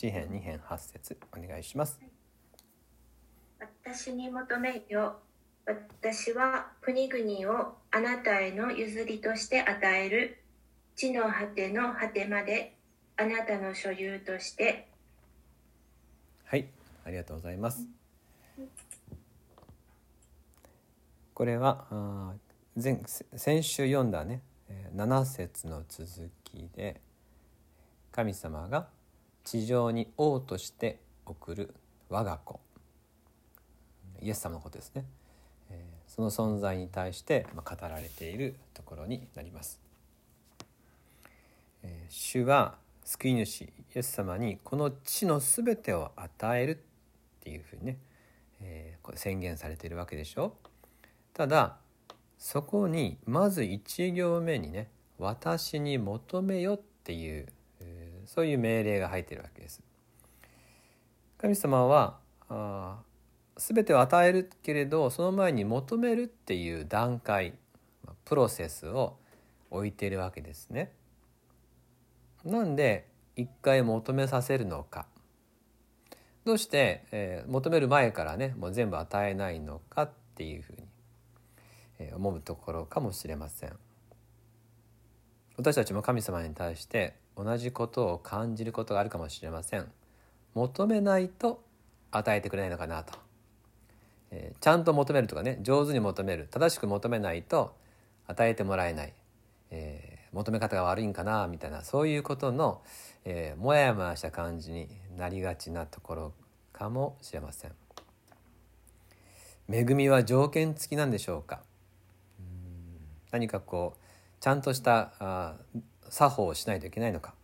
詩編2編8節お願いします。私に求めよ私は国々をあなたへの譲りとして与える。地の果ての果てまであなたの所有として。はいありがとうございます。これはあ前先週読んだね7節の続きで神様が地上に王として送る我が子。イエス様のことですね。その存在に対して語られているところになります。主は救い主イエス様にこの地の全てを与えるっていうふうにね、えー、宣言されているわけでしょ。ただそこにまず1行目にね「私に求めよ」っていう、そういう命令が入っているわけです。神様はあ全てを与えるけれどその前に求めるっていう段階プロセスを置いているわけですね。なんで一回求めさせるのかどうして、えー、求める前からねもう全部与えないのかっていうふうに、えー、思うところかもしれません。私たちも神様に対して同じことを感じることがあるかもしれません。求めないと与えてくれないのかなと。えー、ちゃんと求めるとかね上手に求める正しく求めないと与えてもらえない、えー、求め方が悪いんかなみたいなそういうことの、えー、もやもやした感じになりがちなところかもしれません。恵みは条件付きなんでしょうか？何かこうちゃんとしたあ作法をしないといけないのか。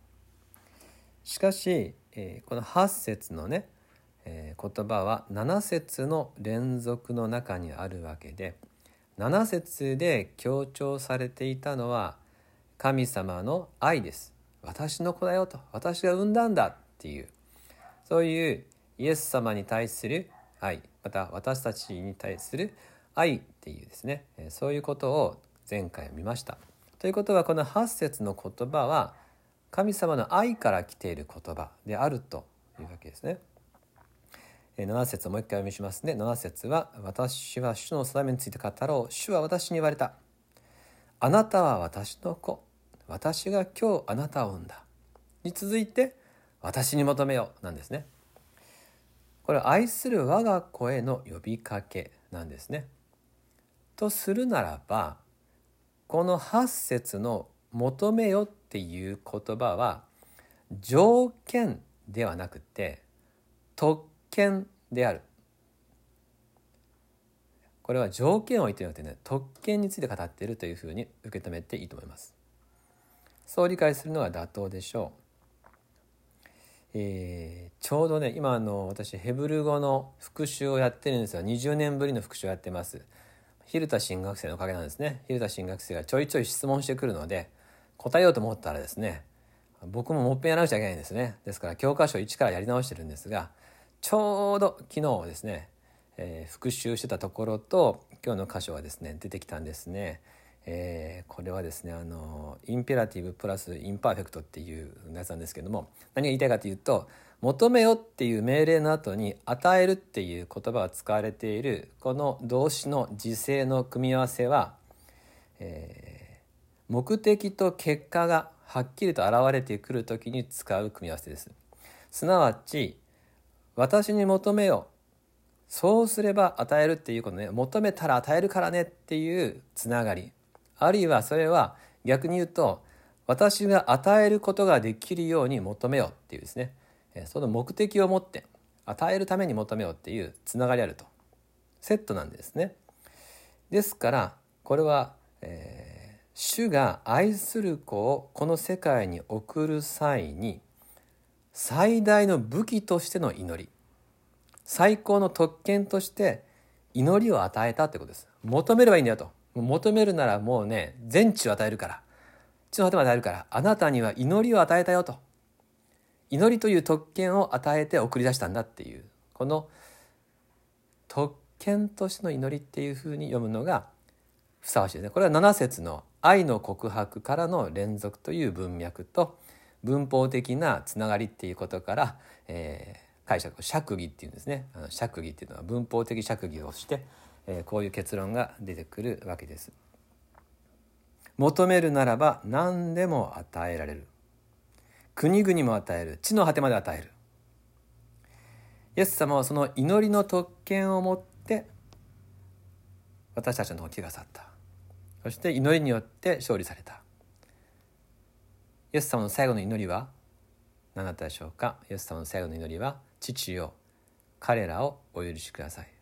しかし、えー、この8節のねえー、言葉は7節の連続の中にあるわけで7節で強調されていたのは神様の愛です。私の子だよと。私が産んだんだっていうそういうイエス様に対する愛また私たちに対する愛っていうですねそういうことを前回見ました。ということはこの8節の言葉は神様の愛から来ている言葉であるというわけですね。7節をもう一回読みしますね。7節は「私は主の定めについて語ろう。主は私に言われた」「あなたは私の子。私が今日あなたを産んだ」に続いて「私に求めよう」なんですね。これ愛する我が子への呼びかけなんですね。とするならばこの8節の「求めよ」っていう言葉は条件ではなくて特権である。これは条件を言ってなくてね特権について語っているというふうに受け止めていいと思います。そう理解するのが妥当でしょう、えー、ちょうどね今あの私ヘブル語の復習をやってるんですよ。20年ぶりの復習をやってます。蛭田新学生のおかげなんですね。蛭田新学生がちょいちょい質問してくるので答えようと思ったらですね僕ももっぺんやらなくちゃいけないんですね。ですから教科書1からやり直してるんですがちょうど昨日ですね、えー、復習してたところと今日の箇所はですね出てきたんですね。えー、これはですねあの imperative plus imperfect っていうやつなんですけども何が言いたいかというと「求めよ」っていう命令の後に「与える」っていう言葉が使われているこの動詞の時制の組み合わせは、えー、目的と結果がはっきりと現れてくる時に使う組み合わせです。すなわち私に求めよ。そうすれば与えるっていうことね。求めたら与えるからねっていうつながり。あるいはそれは逆に言うと私が与えることができるように求めようっていうですね。その目的を持って与えるために求めようっていうつながりあると。セットなんですね。ですからこれは、えー、主が愛する子をこの世界に送る際に最大の武器としての祈り最高の特権として祈りを与えたってことです。求めればいいんだよと。求めるならもうね全地を与えるから。地の果てまで与えるから。あなたには祈りを与えたよと。祈りという特権を与えて送り出したんだっていう。この特権としての祈りっていうふうに読むのがふさわしいですね。これは7節の愛の告白からの連続という文脈と文法的なつながりっていうことから、えー、解釈を釈義っていうんですね。あの釈義っていうのは文法的釈義をして、え、こういう結論が出てくるわけです。求めるならば何でも与えられる。国々も与える。地の果てまで与える。イエス様はその祈りの特権を持って私たちの時が去った。そして祈りによって勝利された。イエス様の最後の祈りは何だったでしょうか？イエス様の最後の祈りは父よ彼らをお許しください。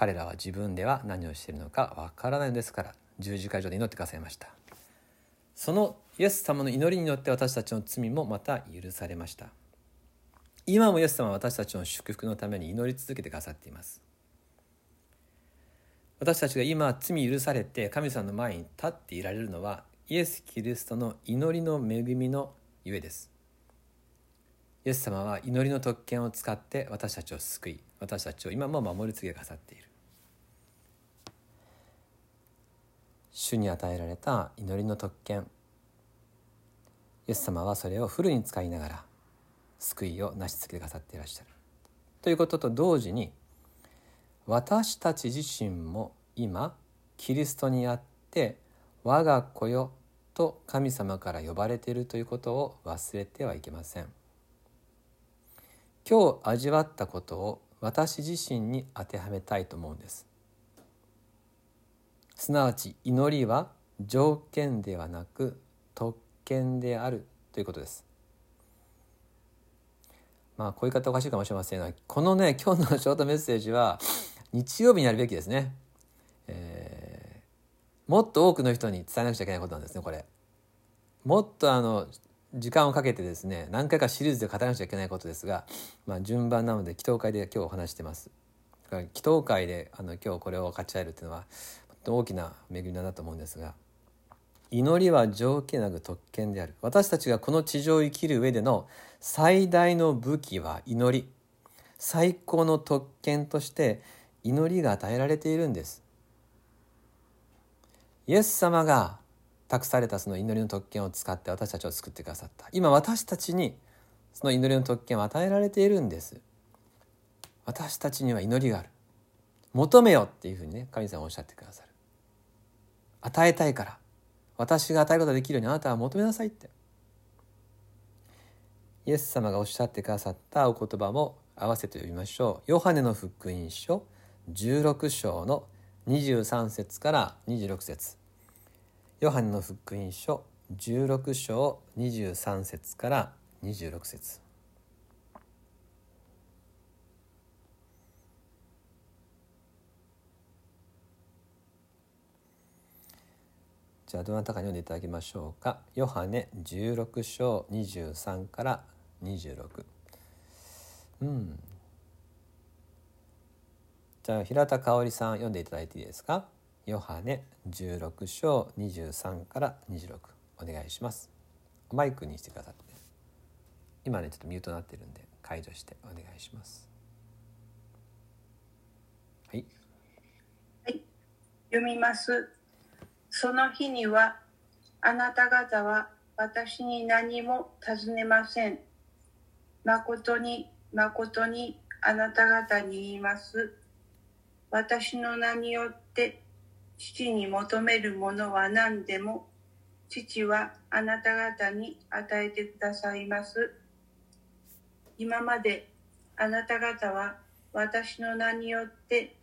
彼らは自分では何をしているのかわからないのですから十字架上で祈ってくださいました。そのイエス様の祈りによって私たちの罪もまた許されました。今もイエス様は私たちの祝福のために祈り続けてくださっています。私たちが今罪許されて神様の前に立っていられるのはイエス・キリストの祈りの恵みのゆえです。イエス様は祈りの特権を使って私たちを救い私たちを今も守り継ぎくださっている。主に与えられた祈りの特権。イエス様はそれをフルに使いながら救いを成し遂げてくださっていらっしゃる。ということと同時に私たち自身も今キリストにあって我が子よと神様から呼ばれているということを忘れてはいけません。今日味わったことを私自身に当てはめたいと思うんです。すなわち祈りは条件ではなく特権であるということです。まあこういう方おかしいかもしれませんがこのね今日のショートメッセージは日曜日にやるべきですね、えー、もっと多くの人に伝えなくちゃいけないことなんですねこれ。もっとあの時間をかけてですね何回かシリーズで語らなくちゃいけないことですが、まあ、順番なので祈祷会で今日お話してます。祈祷会であの今日これを勝ち合えるっていうのは大きな恵みだなと思うんですが祈りは条件なく特権である。私たちがこの地上を生きる上での最大の武器は祈り。最高の特権として祈りが与えられているんです。イエス様が託されたその祈りの特権を使って私たちを救ってくださった。今私たちにその祈りの特権を与えられているんです。私たちには祈りがある。求めよっていうふうにね神様おっしゃってくださる。与えたいから。私が与えることができるようにあなたは求めなさいって。イエス様がおっしゃってくださったお言葉も合わせて読みましょう。ヨハネの福音書16章の23節から26節。ヨハネの福音書16章23節から26節。じゃあどなたかに読んでいただきましょうか。ヨハネ16章23から26うん。じゃあ平田香織さん読んでいただいていいですか？ヨハネ16章23から26お願いします。マイクにしてくださって。今ねちょっとミュートになってるんで解除してお願いします。はい、はい、読みます。その日にはあなた方は私に何も尋ねません。誠に誠にあなた方に言います。私の名によって父に求めるものは何でも父はあなた方に与えてくださいます。今まであなた方は私の名によって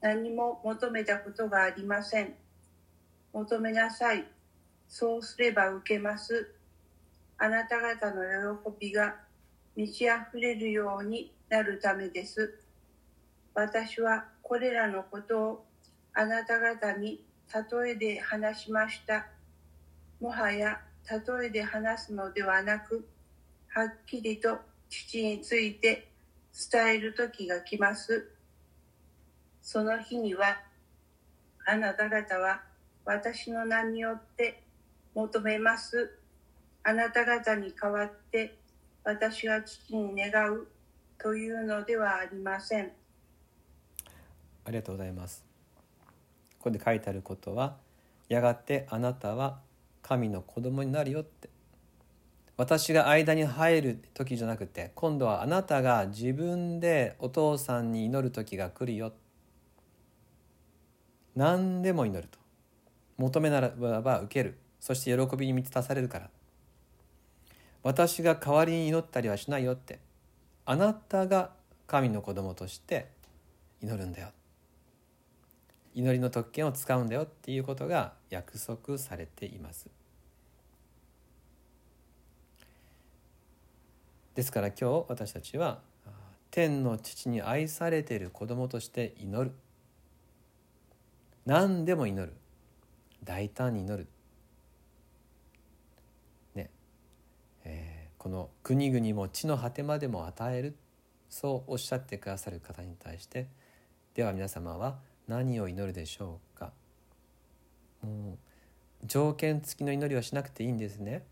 何も求めたことがありません。求めなさい。そうすれば受けます。あなた方の喜びが満ち溢れるようになるためです。私はこれらのことをあなた方に例えで話しました。もはや例えで話すのではなく、はっきりと父について伝える時が来ます。その日には、あなた方は私の名によって求めます。あなた方に代わって私が父に願うというのではありません。ありがとうございます。ここで書いてあることは、やがてあなたは神の子供になるよって。私が間に入る時じゃなくて今度はあなたが自分でお父さんに祈る時が来るよ何でも祈ると求めならば受ける。そして喜びに満たされるから。私が代わりに祈ったりはしないよって。あなたが神の子供として祈るんだよ。祈りの特権を使うんだよっていうことが約束されています。ですから今日私たちは天の父に愛されている子供として祈る。何でも祈る。大胆に祈る。ね。えー、この国々も地の果てまでも与える。そうおっしゃってくださる方に対して。では皆様は何を祈るでしょうか。もう条件付きの祈りはしなくていいんですね。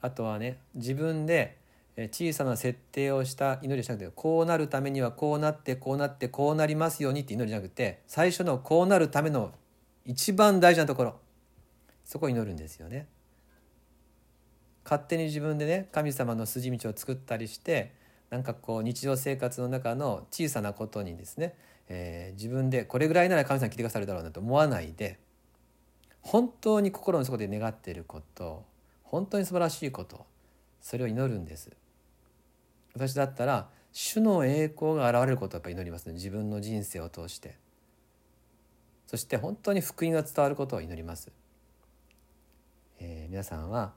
あとはね自分で小さな設定をした祈りをしなくてこうなるためにはこうなってこうなってこうなりますようにって祈りじゃなくて最初のこうなるための一番大事なところそこを祈るんですよね。勝手に自分でね神様の筋道を作ったりしてなんかこう日常生活の中の小さなことにですね、えー、自分でこれぐらいなら神様来てくださるだろうなと思わないで本当に心の底で願っていること本当に素晴らしいことそれを祈るんです。私だったら主の栄光が現れることをやっぱ祈りますね自分の人生を通してそして本当に福音が伝わることを祈ります、えー、皆さんは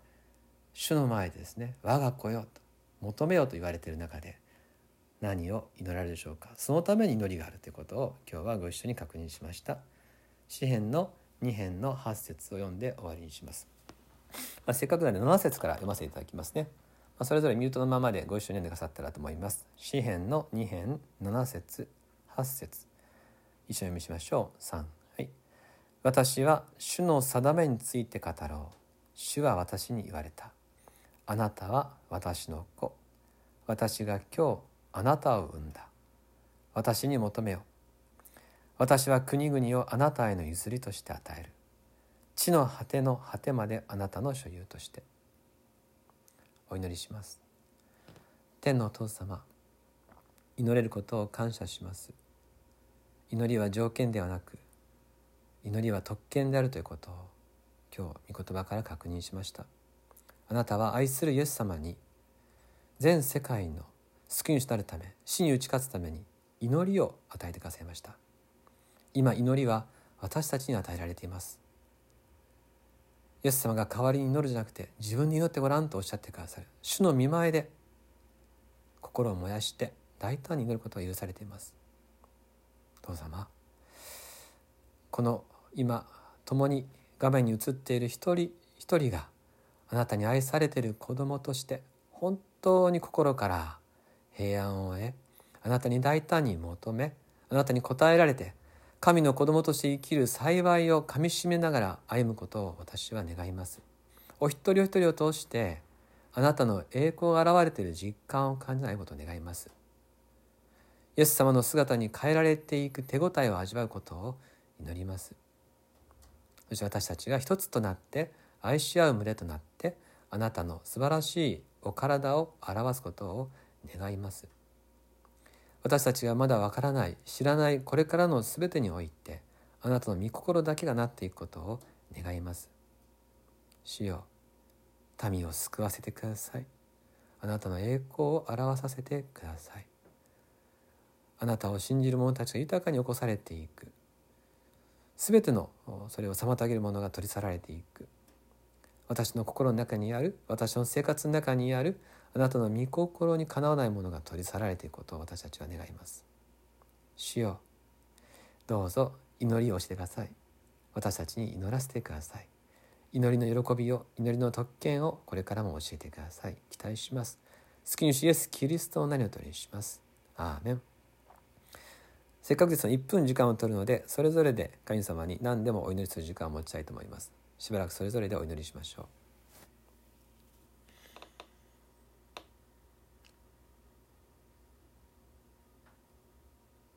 主の前でですね我が子よと求めようと言われている中で何を祈られるでしょうか？そのために祈りがあるということを今日はご一緒に確認しました。詩編の2編の8節を読んで終わりにします、まあ、せっかくなので7節から読ませていただきますね。まそれぞれミュートのままでご一緒に読んでくださったらと思います。詩編の2編7節8節。一緒に読みしましょう。3私は主の定めについて語ろう。主は私に言われた。あなたは私の子。私が今日あなたを産んだ。私に求めよ私は国々をあなたへの譲りとして与える。地の果ての果てまであなたの所有として。お祈りします。天のお父様祈れることを感謝します。祈りは条件ではなく祈りは特権であるということを今日御言葉から確認しました。あなたは愛するイエス様に全世界の救い主となるため死に打ち勝つために祈りを与えてくださいました。今祈りは私たちに与えられています。イエス様が代わりに祈るじゃなくて自分に祈ってごらんとおっしゃってくださる主の見前で心を燃やして大胆に祈ることが許されています。父様この今共に画面に映っている一人一人があなたに愛されている子供として本当に心から平安を得あなたに大胆に求めあなたに応えられて神の子供として生きる幸いをかみしめながら歩むことを私は願います。お一人お一人を通してあなたの栄光が現れている実感を感じないことを願います。イエス様の姿に変えられていく手応えを味わうことを祈ります。そして私たちが一つとなって愛し合う群れとなってあなたの素晴らしいお体を表すことを願います。私たちがまだわからない知らないこれからの全てにおいてあなたの御心だけがなっていくことを願います。主よ民を救わせてください。あなたの栄光を表させてください。あなたを信じる者たちが豊かに起こされていく。全てのそれを妨げるものが取り去られていく。私の心の中にある私の生活の中にあるあなたの御心にかなわないものが取り去られていくことを私たちは願います。主よどうぞ祈りをしてください。私たちに祈らせてください。祈りの喜びを祈りの特権をこれからも教えてください。期待します。救い主イエスキリストを何を取りします。アーメン。せっかくですので1分時間を取るのでそれぞれで神様に何でもお祈りする時間を持ちたいと思います。しばらくそれぞれでお祈りしましょう。